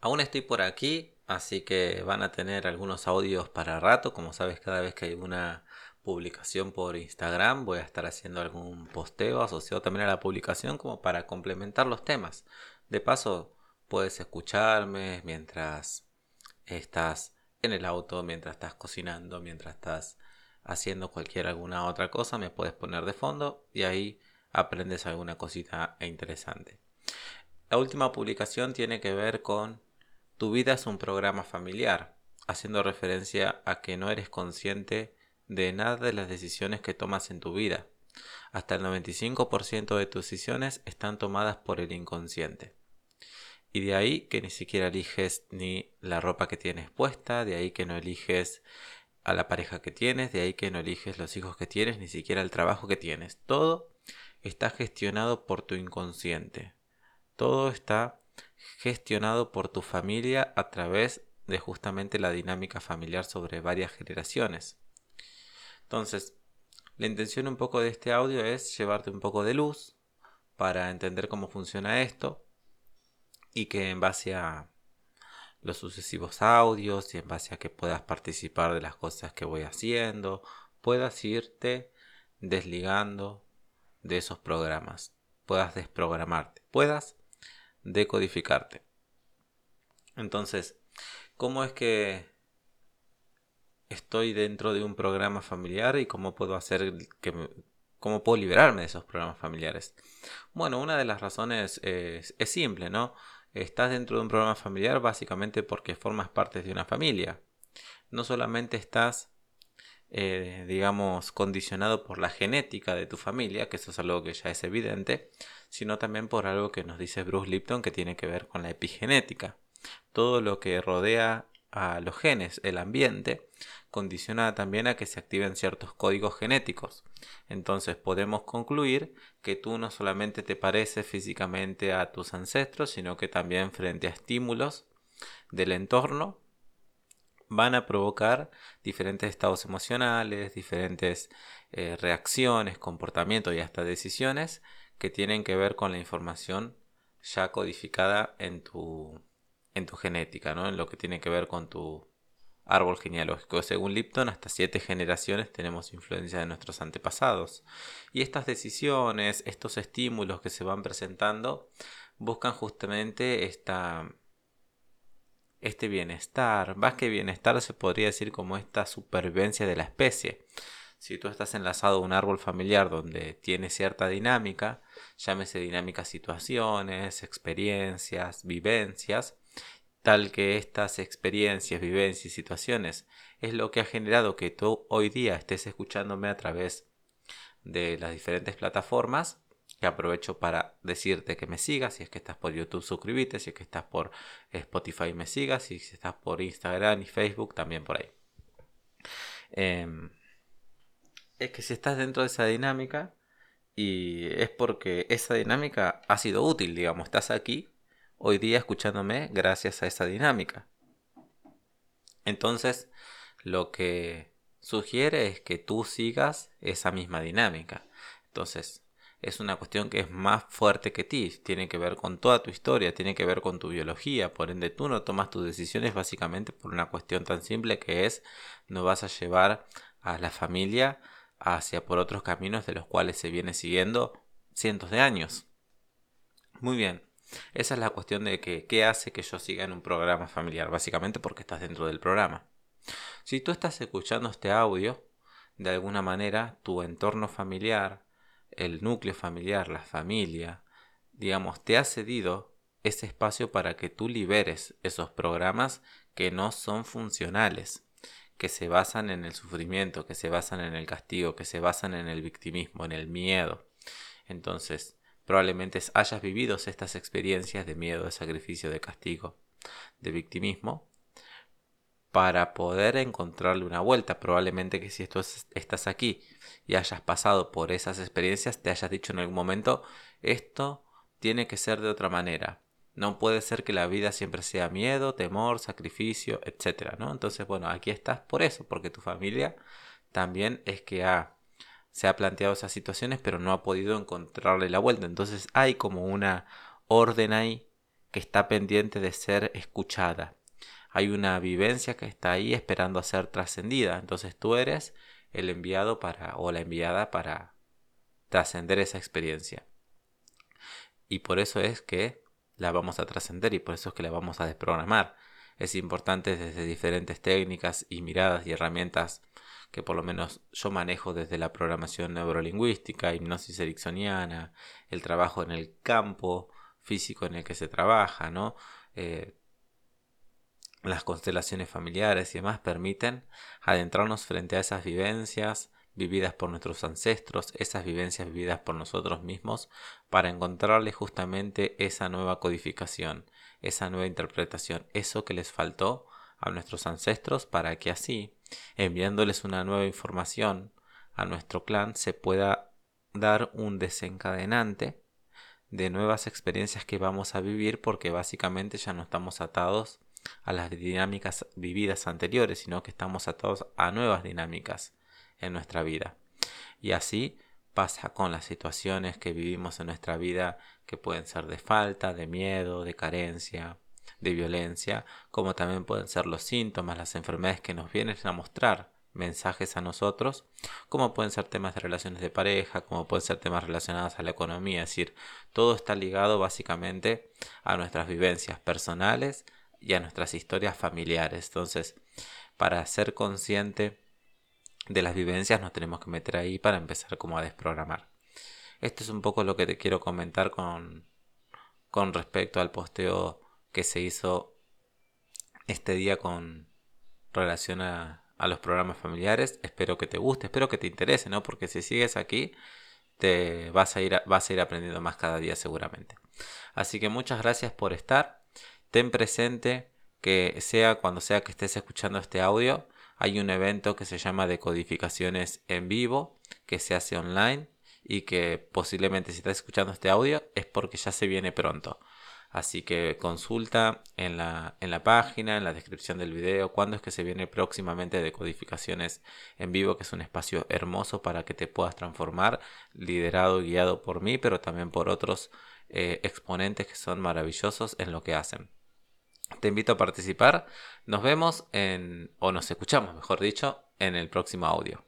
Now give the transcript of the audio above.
Aún estoy por aquí, así que van a tener algunos audios para rato. Como sabes, cada vez que hay una publicación por Instagram voy a estar haciendo algún posteo asociado también a la publicación como para complementar los temas. De paso, puedes escucharme mientras estás en el auto, mientras estás cocinando, mientras estás haciendo cualquier alguna otra cosa, me puedes poner de fondo y ahí aprendes alguna cosita interesante. La última publicación tiene que ver con tu vida es un programa familiar, haciendo referencia a que no eres consciente de nada de las decisiones que tomas en tu vida. Hasta el 95% de tus decisiones están tomadas por el inconsciente. Y de ahí que ni siquiera eliges ni la ropa que tienes puesta, de ahí que no eliges a la pareja que tienes, de ahí que no eliges los hijos que tienes, ni siquiera el trabajo que tienes. Todo está gestionado por tu inconsciente. Todo está gestionado por tu familia a través de justamente la dinámica familiar sobre varias generaciones. Entonces, la intención un poco de este audio es llevarte un poco de luz para entender cómo funciona esto y que en base a los sucesivos audios y en base a que puedas participar de las cosas que voy haciendo, puedas irte desligando de esos programas, puedas desprogramarte, puedas decodificarte. Entonces, ¿cómo es que estoy dentro de un programa familiar y cómo puedo hacer que cómo puedo liberarme de esos programas familiares? Bueno, una de las razones es, es simple, ¿no? Estás dentro de un programa familiar básicamente porque formas parte de una familia. No solamente estás, eh, digamos, condicionado por la genética de tu familia, que eso es algo que ya es evidente, sino también por algo que nos dice Bruce Lipton que tiene que ver con la epigenética. Todo lo que rodea a los genes, el ambiente, condiciona también a que se activen ciertos códigos genéticos. Entonces podemos concluir que tú no solamente te pareces físicamente a tus ancestros, sino que también frente a estímulos del entorno van a provocar diferentes estados emocionales, diferentes eh, reacciones, comportamientos y hasta decisiones que tienen que ver con la información ya codificada en tu, en tu genética, ¿no? en lo que tiene que ver con tu árbol genealógico. Según Lipton, hasta siete generaciones tenemos influencia de nuestros antepasados. Y estas decisiones, estos estímulos que se van presentando, buscan justamente esta, este bienestar. Más que bienestar se podría decir como esta supervivencia de la especie. Si tú estás enlazado a un árbol familiar donde tiene cierta dinámica, llámese dinámica situaciones, experiencias, vivencias, tal que estas experiencias, vivencias y situaciones es lo que ha generado que tú hoy día estés escuchándome a través de las diferentes plataformas que aprovecho para decirte que me sigas, si es que estás por YouTube suscríbete, si es que estás por Spotify me sigas, si estás por Instagram y Facebook también por ahí. Em, es que si estás dentro de esa dinámica y es porque esa dinámica ha sido útil, digamos, estás aquí hoy día escuchándome gracias a esa dinámica. Entonces, lo que sugiere es que tú sigas esa misma dinámica. Entonces, es una cuestión que es más fuerte que ti, tiene que ver con toda tu historia, tiene que ver con tu biología, por ende tú no tomas tus decisiones básicamente por una cuestión tan simple que es no vas a llevar a la familia hacia por otros caminos de los cuales se viene siguiendo cientos de años. Muy bien, esa es la cuestión de que qué hace que yo siga en un programa familiar, básicamente porque estás dentro del programa. Si tú estás escuchando este audio, de alguna manera tu entorno familiar, el núcleo familiar, la familia, digamos, te ha cedido ese espacio para que tú liberes esos programas que no son funcionales, que se basan en el sufrimiento, que se basan en el castigo, que se basan en el victimismo, en el miedo. Entonces, Probablemente hayas vivido estas experiencias de miedo, de sacrificio, de castigo, de victimismo, para poder encontrarle una vuelta. Probablemente que si estás aquí y hayas pasado por esas experiencias, te hayas dicho en algún momento, esto tiene que ser de otra manera. No puede ser que la vida siempre sea miedo, temor, sacrificio, etc. ¿no? Entonces, bueno, aquí estás por eso, porque tu familia también es que ha se ha planteado esas situaciones, pero no ha podido encontrarle la vuelta. Entonces hay como una orden ahí que está pendiente de ser escuchada. Hay una vivencia que está ahí esperando a ser trascendida. Entonces tú eres el enviado para o la enviada para trascender esa experiencia. Y por eso es que la vamos a trascender y por eso es que la vamos a desprogramar. Es importante desde diferentes técnicas y miradas y herramientas que por lo menos yo manejo desde la programación neurolingüística, hipnosis ericksoniana, el trabajo en el campo físico en el que se trabaja, ¿no? Eh, las constelaciones familiares y demás permiten adentrarnos frente a esas vivencias vividas por nuestros ancestros, esas vivencias vividas por nosotros mismos, para encontrarle justamente esa nueva codificación, esa nueva interpretación, eso que les faltó a nuestros ancestros para que así, enviándoles una nueva información a nuestro clan, se pueda dar un desencadenante de nuevas experiencias que vamos a vivir porque básicamente ya no estamos atados a las dinámicas vividas anteriores, sino que estamos atados a nuevas dinámicas en nuestra vida. Y así pasa con las situaciones que vivimos en nuestra vida que pueden ser de falta, de miedo, de carencia, de violencia, como también pueden ser los síntomas, las enfermedades que nos vienen a mostrar mensajes a nosotros, como pueden ser temas de relaciones de pareja, como pueden ser temas relacionados a la economía, es decir, todo está ligado básicamente a nuestras vivencias personales y a nuestras historias familiares. Entonces, para ser consciente de las vivencias nos tenemos que meter ahí para empezar como a desprogramar. Esto es un poco lo que te quiero comentar con, con respecto al posteo que se hizo este día con relación a, a los programas familiares. Espero que te guste, espero que te interese, ¿no? Porque si sigues aquí, te vas a ir, vas a ir aprendiendo más cada día seguramente. Así que muchas gracias por estar. Ten presente que sea cuando sea que estés escuchando este audio, hay un evento que se llama Decodificaciones en vivo, que se hace online y que posiblemente si estás escuchando este audio es porque ya se viene pronto. Así que consulta en la, en la página, en la descripción del video, cuándo es que se viene próximamente Decodificaciones en vivo, que es un espacio hermoso para que te puedas transformar, liderado y guiado por mí, pero también por otros eh, exponentes que son maravillosos en lo que hacen. Te invito a participar. Nos vemos en, o nos escuchamos, mejor dicho, en el próximo audio.